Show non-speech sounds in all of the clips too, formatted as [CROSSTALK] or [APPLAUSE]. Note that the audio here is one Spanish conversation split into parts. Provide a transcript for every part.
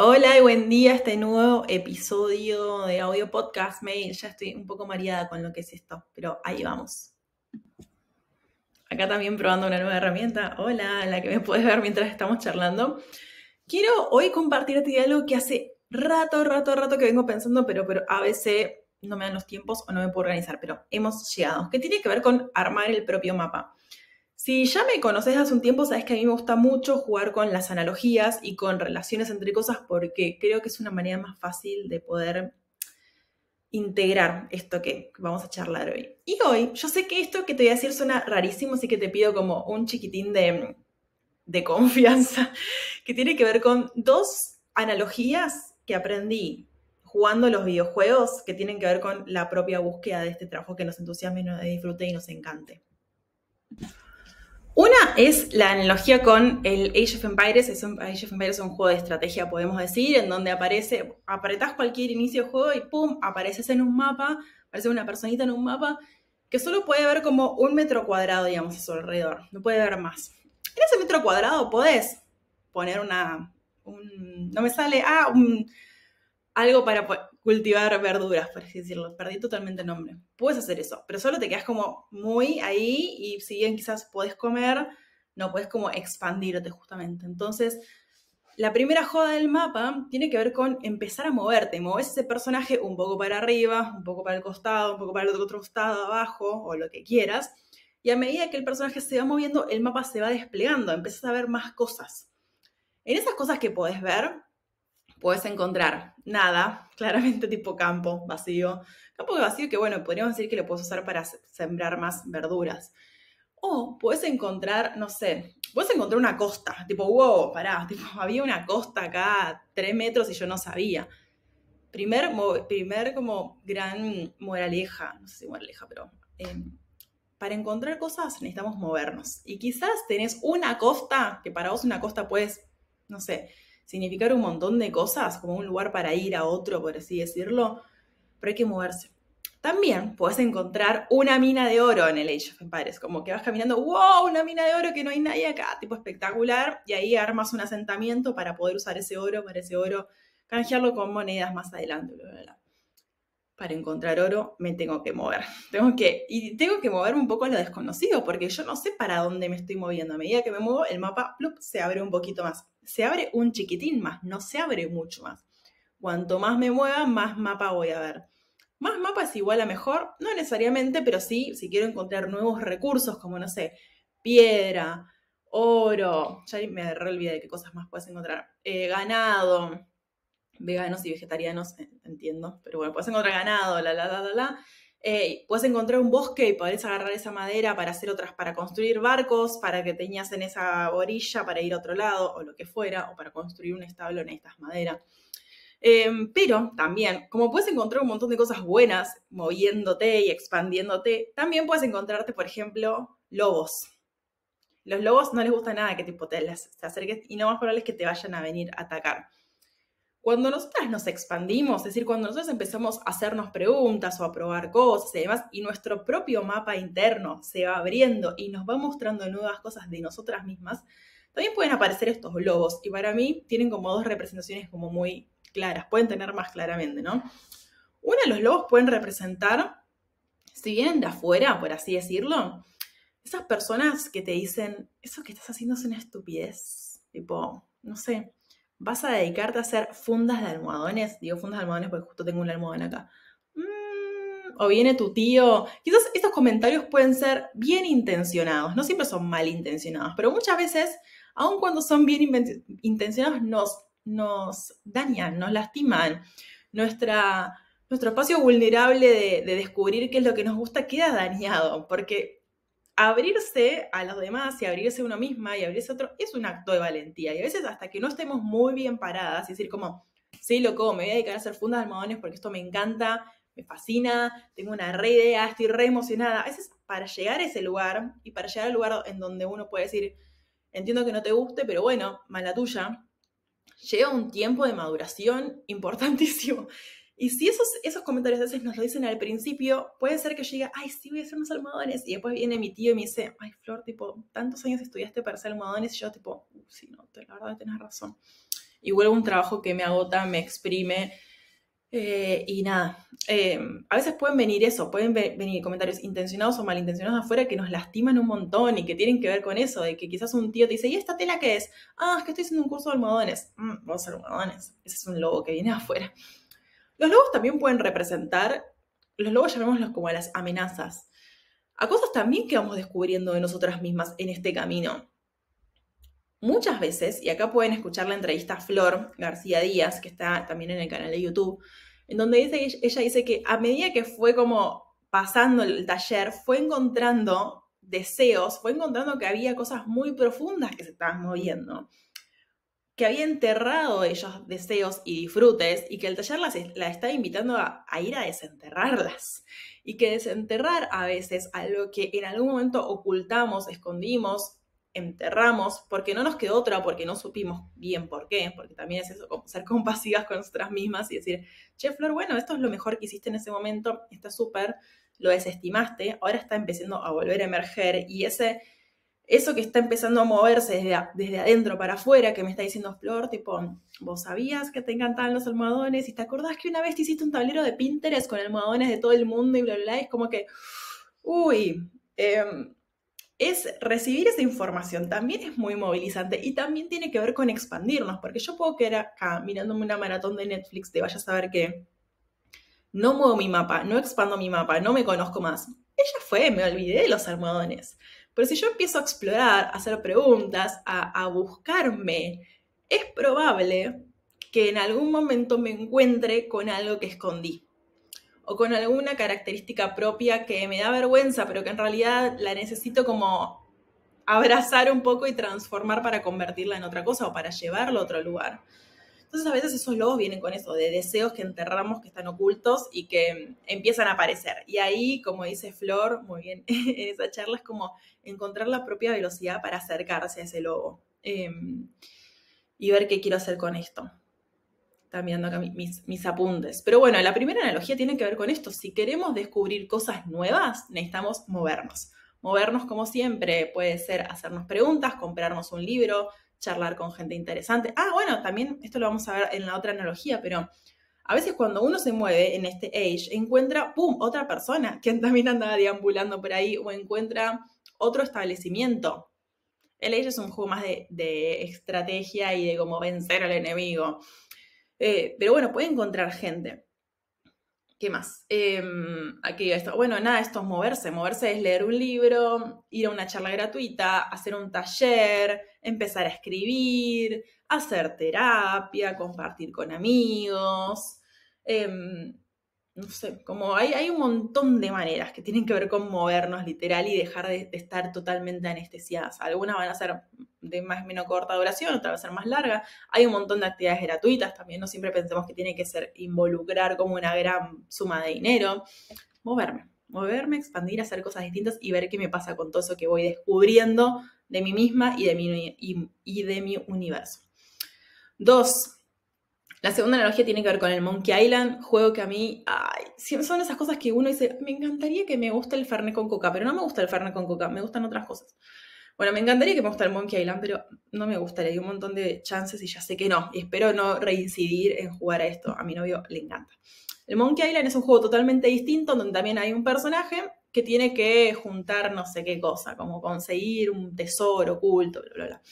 Hola y buen día a este nuevo episodio de Audio Podcast Mail. Ya estoy un poco mareada con lo que es esto, pero ahí vamos. Acá también probando una nueva herramienta. Hola, la que me puedes ver mientras estamos charlando. Quiero hoy compartirte algo que hace rato, rato, rato que vengo pensando, pero, pero a veces no me dan los tiempos o no me puedo organizar, pero hemos llegado. Que tiene que ver con armar el propio mapa. Si ya me conoces hace un tiempo, sabes que a mí me gusta mucho jugar con las analogías y con relaciones entre cosas porque creo que es una manera más fácil de poder integrar esto que vamos a charlar hoy. Y hoy, yo sé que esto que te voy a decir suena rarísimo, así que te pido como un chiquitín de, de confianza, [LAUGHS] que tiene que ver con dos analogías que aprendí jugando los videojuegos que tienen que ver con la propia búsqueda de este trabajo que nos entusiasme, nos disfrute y nos encante. Una es la analogía con el Age of Empires. Age of Empires es un juego de estrategia, podemos decir, en donde aparece, apretás cualquier inicio de juego y ¡pum! apareces en un mapa, aparece una personita en un mapa que solo puede ver como un metro cuadrado, digamos, a su alrededor. No puede ver más. En ese metro cuadrado podés poner una... no me sale... Ah, un, algo para cultivar verduras, por así decirlo. Perdí totalmente el nombre. Puedes hacer eso, pero solo te quedas como muy ahí y si bien quizás podés comer, no puedes como expandirte justamente. Entonces, la primera joda del mapa tiene que ver con empezar a moverte. Moves ese personaje un poco para arriba, un poco para el costado, un poco para el otro costado, abajo o lo que quieras. Y a medida que el personaje se va moviendo, el mapa se va desplegando, empiezas a ver más cosas. En esas cosas que podés ver, puedes encontrar nada, [LAUGHS] claramente tipo campo vacío. Campo vacío que, bueno, podríamos decir que lo puedes usar para sembrar más verduras. O puedes encontrar, no sé, puedes encontrar una costa, tipo, wow, pará, [LAUGHS] tipo, había una costa acá a tres metros y yo no sabía. Primer, primer como gran moraleja, no sé si moraleja, pero em, para encontrar cosas necesitamos movernos. Y quizás tenés una costa, que para vos una costa puedes, no sé, significar un montón de cosas, como un lugar para ir a otro, por así decirlo, pero hay que moverse. También puedes encontrar una mina de oro en el Age of Empires, como que vas caminando, wow, una mina de oro que no hay nadie acá, tipo espectacular, y ahí armas un asentamiento para poder usar ese oro, para ese oro canjearlo con monedas más adelante, Para encontrar oro me tengo que mover. [LAUGHS] Tengo que, y tengo que moverme un poco a lo desconocido, porque yo no sé para dónde me estoy moviendo. A medida que me muevo, el mapa se abre un poquito más se abre un chiquitín más, no se abre mucho más. Cuanto más me mueva, más mapa voy a ver. Más mapa es igual a mejor, no necesariamente, pero sí, si quiero encontrar nuevos recursos, como no sé, piedra, oro, ya me olvidé de qué cosas más puedes encontrar, eh, ganado, veganos y vegetarianos, entiendo, pero bueno, puedes encontrar ganado, la, la, la, la, la. Eh, puedes encontrar un bosque y podés agarrar esa madera para hacer otras, para construir barcos, para que teñas en esa orilla para ir a otro lado o lo que fuera, o para construir un establo en estas maderas. Em, pero también, como puedes encontrar un montón de cosas buenas moviéndote y expandiéndote, también puedes encontrarte, por ejemplo, lobos. Los lobos no les gusta nada que tipo te, te acerques y lo más probable es que te vayan a venir a atacar. Cuando nosotras nos expandimos, es decir, cuando nosotros empezamos a hacernos preguntas o a probar cosas y demás, y nuestro propio mapa interno se va abriendo y nos va mostrando nuevas cosas de nosotras mismas, también pueden aparecer estos lobos. Y para mí tienen como dos representaciones como muy claras, pueden tener más claramente, ¿no? Una, los lobos pueden representar, si vienen de afuera, por así decirlo, esas personas que te dicen, eso que estás haciendo es una estupidez, tipo, no sé, vas a dedicarte a hacer fundas de almohadones. Digo fundas de almohadones porque justo tengo un almohadón acá. Mm, o viene tu tío. Quizás estos comentarios pueden ser bien intencionados. No siempre son mal intencionados, pero muchas veces, aun cuando son bien intencionados, nos, dañan, nos lastiman. Nuestra, nuestro espacio vulnerable de, de descubrir qué es lo que nos gusta queda dañado, porque abrirse a los demás y abrirse a uno misma y abrirse a otro es un acto de valentía. Y a veces hasta que no estemos muy bien paradas, y decir como, sí, loco, me voy a dedicar a hacer fundas de almohadones porque esto me encanta, me fascina, tengo una re idea, estoy re emocionada. A veces para llegar a ese lugar y para llegar al lugar en donde uno puede decir, entiendo que no te guste, pero bueno, mala tuya, llega un tiempo de maduración importantísimo y si esos, esos comentarios a veces nos lo dicen al principio, puede ser que llegue, ay, sí, voy a hacer unos almohadones. Y después viene mi tío y me dice, ay, Flor, tipo, tantos años estudiaste para hacer almohadones. Y yo, tipo, uh, sí, no, la verdad tenés razón. y vuelvo un trabajo que me agota, me exprime. Eh, y nada, eh, a veces pueden venir eso, pueden venir comentarios intencionados o malintencionados afuera que nos lastiman un montón y que tienen que ver con eso, de que quizás un tío te dice, ¿y esta tela qué es? Ah, es que estoy haciendo un curso de almohadones. Mm, vamos a hacer almohadones. Ese es un lobo que viene afuera. Los lobos también pueden representar, los lobos llamémoslos como las amenazas, a cosas también que vamos descubriendo de nosotras mismas en este camino. Muchas veces, y acá pueden escuchar la entrevista a Flor García Díaz, que está también en el canal de YouTube, en donde ella dice que a medida que fue como pasando el taller, fue encontrando deseos, fue encontrando que había cosas muy profundas que se estaban moviendo, que había enterrado ellos deseos y disfrutes y que el taller la está invitando a, a, ir a desenterrarlas. Y que desenterrar a veces algo que en algún momento ocultamos, escondimos, enterramos porque no nos quedó otra, porque no supimos bien por qué, porque también es eso, ser compasivas con nosotras mismas y decir, che, Flor, bueno, esto es lo mejor que hiciste en ese momento, está súper, lo desestimaste, ahora está empezando a volver a emerger y ese, eso que está empezando a moverse desde, desde adentro para afuera, que me está diciendo Flor, tipo, vos sabías que te encantaban los almohadones y te acordás que una vez te hiciste un tablero de Pinterest con almohadones de todo el mundo y bla, bla, bla, es como que, uy, eh, es recibir esa información también es muy movilizante y también tiene que ver con expandirnos, porque yo puedo quedar acá mirándome una maratón de Netflix de vaya a saber que no muevo mi mapa, no expando mi mapa, no me conozco más. Ella fue, me olvidé de los almohadones. Pero si yo empiezo a explorar, a hacer preguntas, a, a buscarme, es probable que en algún momento me encuentre con algo que escondí o con alguna característica propia que me da vergüenza, pero que en realidad la necesito como abrazar un poco y transformar para convertirla en otra cosa o para llevarla a otro lugar. Entonces a veces esos lobos vienen con eso, de deseos que enterramos, que están ocultos y que empiezan a aparecer. Y ahí, como dice Flor, muy bien, [LAUGHS] en esa charla es como encontrar la propia velocidad para acercarse a ese lobo em, y ver qué quiero hacer con esto. Están mirando acá mis, mis, apuntes. Pero bueno, la primera analogía tiene que ver con esto. Si queremos descubrir cosas nuevas, necesitamos movernos. Movernos como siempre puede ser hacernos preguntas, comprarnos un libro, charlar con gente interesante. Ah, bueno, también esto lo vamos a ver en la otra analogía, pero a veces cuando uno se mueve en este age, encuentra, ¡pum!, otra persona que también andaba deambulando por ahí o encuentra otro establecimiento. El age es un juego más de, de estrategia y de cómo vencer al enemigo. Eh, pero bueno, puede encontrar gente. ¿Qué más? Em, aquí esto. Bueno, nada, esto es moverse. Moverse es leer un libro, ir a una charla gratuita, hacer un taller, empezar a escribir, hacer terapia, compartir con amigos. Em, no sé, como hay, hay, un montón de maneras que tienen que ver con movernos literal y dejar de, estar totalmente anestesiadas. Algunas van a ser de más o menos corta duración, otras van a ser más larga. Hay un montón de actividades gratuitas también, no siempre pensemos que tiene que ser involucrar como una gran suma de dinero. Moverme, moverme, expandir, hacer cosas distintas y ver qué me pasa con todo eso que voy descubriendo de mí misma y de mi, y, y de mi universo. Dos, la segunda analogía tiene que ver con el Monkey Island, juego que a mí, son esas cosas que uno dice, me encantaría que me guste el Fernet con Coca, pero no me gusta el Fernet con Coca, me gustan otras cosas. Bueno, me encantaría que me guste el Monkey Island, pero no me gustaría, hay un montón de chances y ya sé que no, y espero no reincidir en jugar a esto, a mi novio le encanta. El Monkey Island es un juego totalmente distinto, donde también hay un personaje que tiene que juntar no sé qué cosa, como conseguir un tesoro oculto, bla, bla, bla.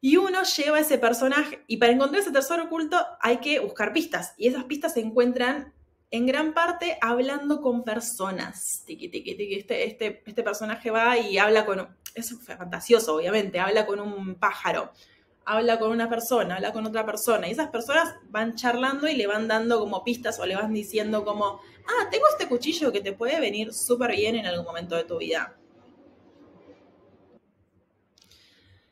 Y uno lleva ese personaje, y para encontrar ese tesoro oculto hay que buscar pistas, y esas pistas se encuentran en gran parte hablando con personas. Este, este, este personaje va y habla con, es fantasioso obviamente, habla con un pájaro, habla con una persona, habla con otra persona, y esas personas van charlando y le van dando como pistas o le van diciendo como, ah, tengo este cuchillo que te puede venir súper bien en algún momento de tu vida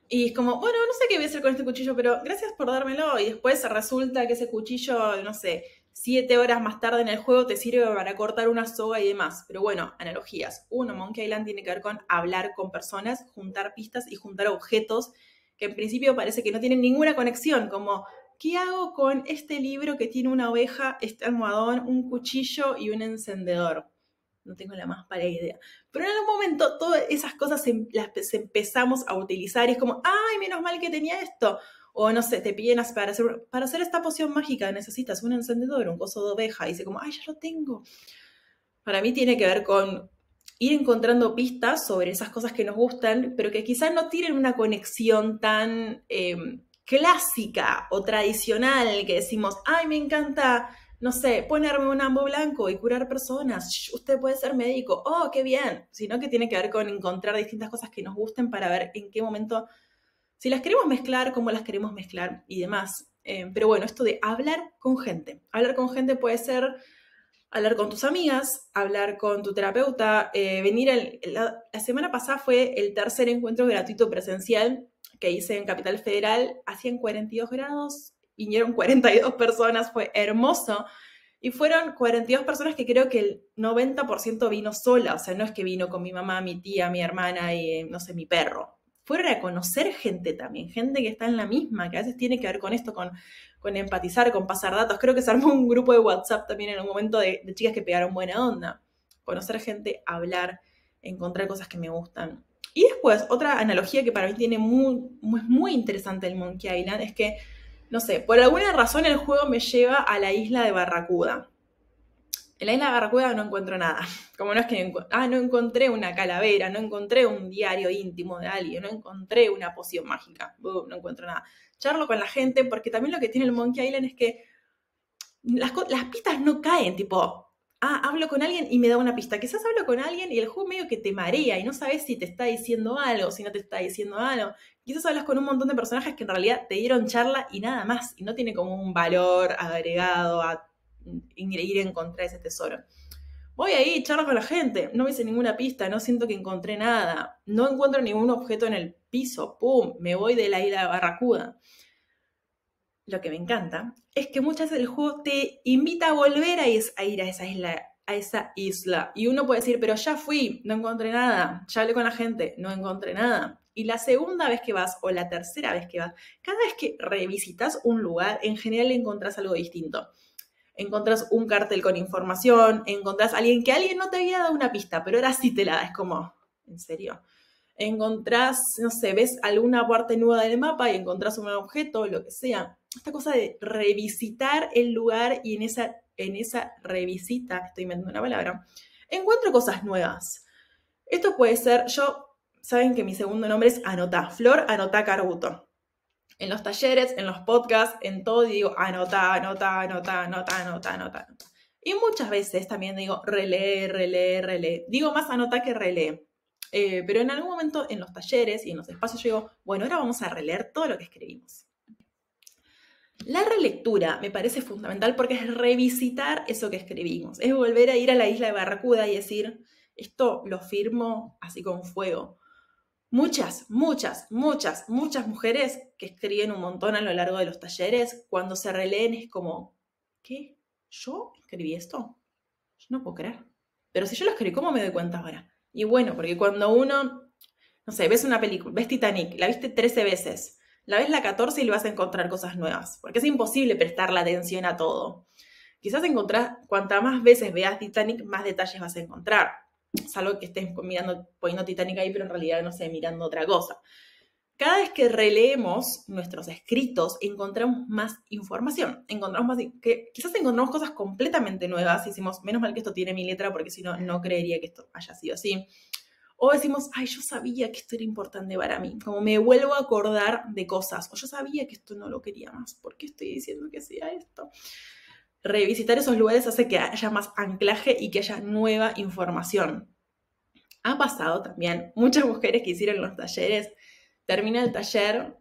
Y es como, bueno, no sé qué voy a hacer con este cuchillo, pero gracias por dármelo. Y después resulta que ese cuchillo, no sé, siete horas más tarde en el juego te sirve para cortar una soga y demás. Pero bueno, analogías. Uno, Monkey Island tiene que ver con hablar con personas, juntar pistas y juntar objetos que en principio parece que no tienen ninguna conexión, como, ¿qué hago con este libro que tiene una oveja, este almohadón, un cuchillo y un encendedor? No tengo la más para idea. Pero en algún momento todas esas cosas las empezamos a utilizar y es como, ay, menos mal que tenía esto. O no sé, te piden para hacer, para hacer esta poción mágica necesitas un encendedor, un coso de oveja, y dice como, ay, ya lo tengo. Para mí tiene que ver con ir encontrando pistas sobre esas cosas que nos gustan, pero que quizás no tienen una conexión tan em, clásica o tradicional que decimos, ay, me encanta, no sé, ponerme un ambo blanco y curar personas, usted puede ser médico, oh, qué bien, sino que tiene que ver con encontrar distintas cosas que nos gusten para ver en qué momento, si las queremos mezclar, cómo las queremos mezclar y demás. Em, pero bueno, esto de hablar con gente. Hablar con gente puede ser hablar con tus amigas, hablar con tu terapeuta, eh, venir, la, semana pasada fue el tercer encuentro gratuito presencial que hice en Capital Federal, hacían 42 grados, vinieron 42 personas, fue hermoso. Y fueron 42 personas que creo que el 90% vino sola, o sea, no es que vino con mi mamá, mi tía, mi hermana y, no sé, mi perro. Fueron a conocer gente también, gente que está en la misma, que a veces tiene que ver con esto, con con empatizar, con pasar datos. Creo que se armó un grupo de WhatsApp también en un momento de, chicas que pegaron buena onda. Conocer gente, hablar, encontrar cosas que me gustan. Y después, otra analogía que para mí tiene muy, muy, muy interesante el Monkey Island es que, no sé, por alguna razón el juego me lleva a la isla de Barracuda. En la isla de Barracuda no encuentro nada. [LAUGHS] Como no es que, ah, no encontré una calavera, no encontré un diario íntimo de alguien, no encontré una poción mágica, no encuentro nada charlo con la gente, porque también lo que tiene el Monkey Island es que las, pistas no caen, tipo, ah, hablo con alguien y me da una pista. Quizás hablo con alguien y el juego medio que te marea y no sabes si te está diciendo algo, si no te está diciendo algo. Quizás hablas con un montón de personajes que en realidad te dieron charla y nada más, y no tiene como un valor agregado a ir en contra de ese tesoro. Voy ahí, charlo con la gente, no me hice ninguna pista, no siento que encontré nada, no encuentro ningún objeto en el piso, ¡pum! Me voy de la isla Barracuda. Lo que me encanta es que muchas veces el juego te invita a volver a, ir a esa isla, a esa isla. Y uno puede decir, pero ya fui, no encontré nada, ya hablé con la gente, no encontré nada. Y la segunda vez que vas o la tercera vez que vas, cada vez que revisitas un lugar, en general encontrás algo distinto encontrás un cartel con información, encontrás a alguien que alguien no te había dado una pista, pero ahora sí te la da, es como, ¿en serio? Encontrás, no sé, ves alguna parte nueva del mapa y encontrás un objeto, lo que sea. Esta cosa de revisitar el lugar y en esa, en esa revisita, estoy inventando una palabra, encuentro cosas nuevas. Esto puede ser, yo, saben que mi segundo nombre es Anota, Flor Anota Carbuto en los talleres, en los podcasts, en todo, digo, anota, anota, anota, anota, anota, anota, Y muchas veces también digo, relee, relee, relee. Digo más anota que relee. Eh, pero en algún momento en los talleres y en los espacios yo digo, bueno, ahora vamos a releer todo lo que escribimos. La relectura me parece fundamental porque es revisitar eso que escribimos, es volver a ir a la isla de Barracuda y decir, esto lo firmo así con fuego, Muchas, muchas, muchas, muchas mujeres que escriben un montón a lo largo de los talleres, cuando se releen es como, ¿qué? ¿Yo escribí esto? Yo no puedo creer. Pero si yo lo escribí, ¿cómo me doy cuenta ahora? Y bueno, porque cuando uno, no sé, ves una película, ves Titanic, la viste 13 veces, la ves la 14 y le vas a encontrar cosas nuevas, porque es imposible prestar la atención a todo. Quizás encontrar, cuantas más veces veas Titanic, más detalles vas a encontrar salvo que estés mirando, poniendo Titanic ahí, pero en realidad, no sé, mirando otra cosa. Cada vez que releemos nuestros escritos, encontramos más información. Encontramos más, que quizás encontramos cosas completamente nuevas y decimos, menos mal que esto tiene mi letra, porque si no, no creería que esto haya sido así. O decimos, ay, yo sabía que esto era importante para mí, como me vuelvo a acordar de cosas, o yo sabía que esto no lo quería más, ¿por qué estoy diciendo que sea esto? revisitar esos lugares hace que haya más anclaje y que haya nueva información. Ha pasado también, muchas mujeres que hicieron los talleres, termina el taller,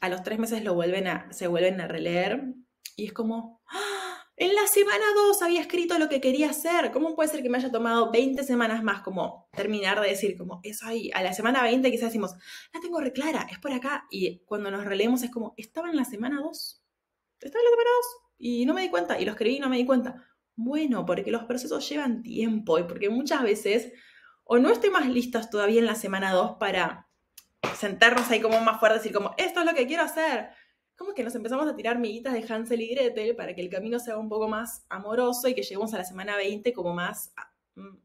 a los tres meses lo vuelven a, se vuelven a releer y es como, ¡Ah! en la semana 2 había escrito lo que quería hacer, ¿cómo puede ser que me haya tomado 20 semanas más como terminar de decir como eso ahí? A la semana 20 quizás decimos, la tengo reclara, es por acá y cuando nos releemos es como, estaba en la semana 2, estaba en la semana 2 y no me di cuenta, y lo escribí y no me di cuenta. Bueno, porque los procesos llevan tiempo y porque muchas veces o no estoy más listas todavía en la semana 2 para sentarnos ahí como más fuerte decir como, esto es lo que quiero hacer. Como que nos empezamos a tirar miguitas de Hansel y Gretel para que el camino sea un poco más amoroso y que lleguemos a la semana 20 como más, ah, mm,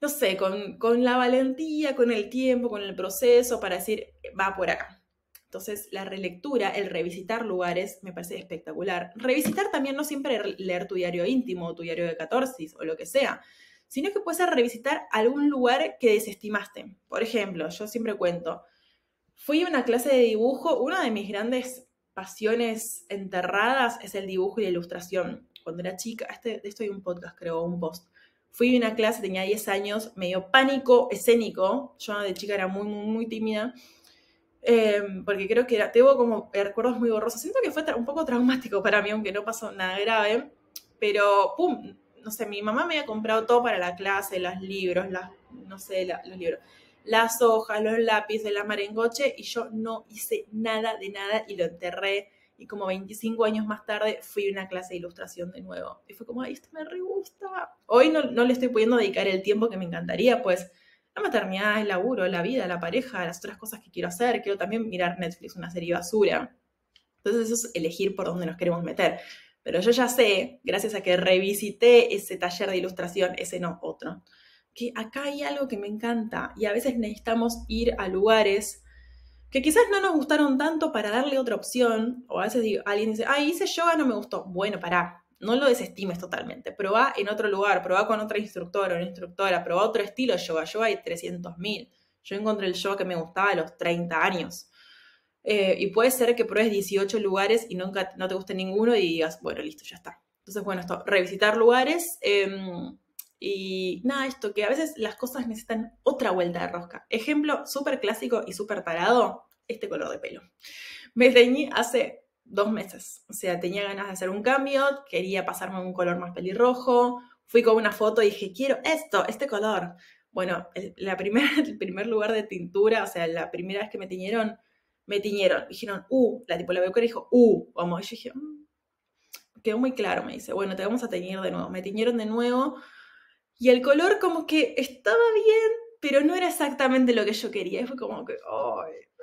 no sé, con, con la valentía, con el tiempo, con el proceso para decir, va por acá. Entonces, la relectura, el revisitar lugares, me parece espectacular. Revisitar también no siempre leer tu diario íntimo tu diario de catorce o lo que sea, sino que puede ser revisitar algún lugar que desestimaste. Por ejemplo, yo siempre cuento, fui a una clase de dibujo, una de mis grandes pasiones enterradas es el dibujo y la ilustración. Cuando era chica, este, de esto hay un podcast, creo, un post. Fui a una clase, tenía 10 años, me dio pánico escénico. Yo de chica era muy, muy, muy tímida. Em, porque creo que era, tengo como recuerdos muy borrosos. Siento que fue un poco traumático para mí, aunque no pasó nada grave. Pero, pum, no sé, mi mamá me había comprado todo para la clase, los libros, las, no sé, los libros las hojas, los lápices, la marengoche, y yo no hice nada de nada y lo enterré. Y como 25 años más tarde fui a una clase de ilustración de nuevo. Y fue como, ay, esto me re gusta. Hoy no, no le estoy pudiendo dedicar el tiempo que me encantaría, pues la maternidad, el laburo, la vida, la pareja, las otras cosas que quiero hacer. Quiero también mirar Netflix, una serie basura. Entonces eso es elegir por dónde nos queremos meter. Pero yo ya sé, gracias a que revisité ese taller de ilustración, ese no, otro, que acá hay algo que me encanta y a veces necesitamos ir a lugares que quizás no nos gustaron tanto para darle otra opción, o a veces alguien dice, ah, hice yoga, no me gustó. Bueno, pará, no lo desestimes totalmente, probá en otro lugar, probá con otra instructora o instructora, probá otro estilo de yoga, yoga hay 300.000. Yo encontré el yoga que me gustaba a los 30 años. Eh, y puede ser que pruebes 18 lugares y nunca no te guste ninguno y digas, bueno, listo, ya está. Entonces, bueno, esto, revisitar lugares. Em, y nada, esto, que a veces las cosas necesitan otra vuelta de rosca. Ejemplo súper clásico y súper parado, este color de pelo. Me teñí hace dos meses, o sea, tenía ganas de hacer un cambio, quería pasarme un color más pelirrojo, fui con una foto y dije, quiero esto, este color. Bueno, el, [LAUGHS] el primer lugar de tintura, o sea, la primera vez que me tiñeron, me tiñeron. Dijeron, uh, la tipo la y dijo, uh, vamos. Yo dije, mm". quedó muy claro, me dice, bueno, te vamos a teñir de nuevo. Me tiñeron de nuevo y el color como que estaba bien, pero no era exactamente lo que yo quería. Y fue como que,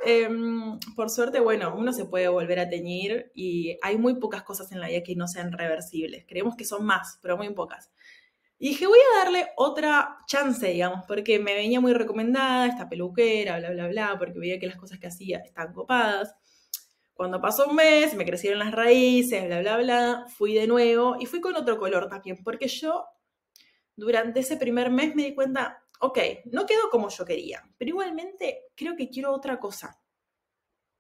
em, por suerte, bueno, uno se puede volver a teñir y hay muy pocas cosas en la vida que no sean reversibles. Creemos que son más, pero muy pocas. Y dije, voy a darle otra chance, digamos, porque me venía muy recomendada esta peluquera, bla, bla, bla, porque veía que las cosas que hacía estaban copadas. Cuando pasó un mes, me crecieron las raíces, bla, bla, bla, fui de nuevo y fui con otro color también, porque yo durante ese primer mes me di cuenta, ok, no quedó como yo quería, pero igualmente creo que quiero otra cosa.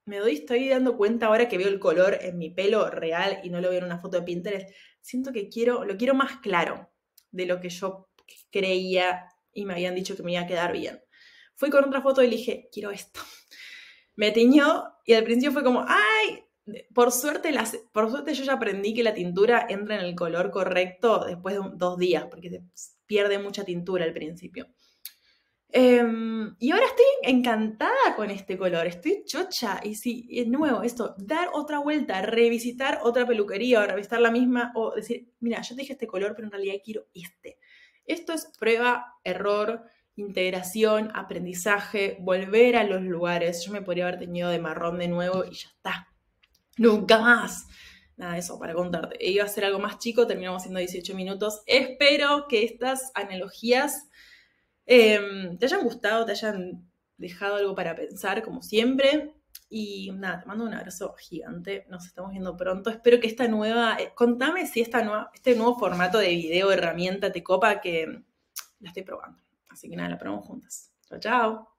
Me doy, estoy dando cuenta ahora que veo el color en mi pelo real y no lo veo en una foto de Pinterest. Siento que quiero, lo quiero más claro de lo que yo creía y me habían dicho que me iba a quedar bien. Fui con otra foto y dije, quiero esto. [LAUGHS] Me tiñó y al principio fue como, ay, por suerte, las, por suerte yo ya aprendí que la tintura entra en el color correcto después de dos días, porque pierde mucha tintura al principio. Em, y ahora estoy encantada con este color, estoy chocha. Y sí, de nuevo, esto, dar otra vuelta, revisitar otra peluquería o revisitar la misma, o decir, mira, yo te dije este color, pero en realidad quiero este. Esto es prueba, error, integración, aprendizaje, volver a los lugares. Yo me podría haber tenido de marrón de nuevo y ya está nunca más. Nada de eso para contarte. Iba a ser algo más chico, terminamos haciendo 18 minutos. Espero que estas analogías em, te hayan gustado, te hayan dejado algo para pensar, como siempre. Y nada, te mando un abrazo gigante. Nos estamos viendo pronto. Espero que esta nueva. Eh, contame si esta nueva, este nuevo formato de video, herramienta, te copa, que la estoy probando. Así que nada, la probamos juntas. Chao, chao.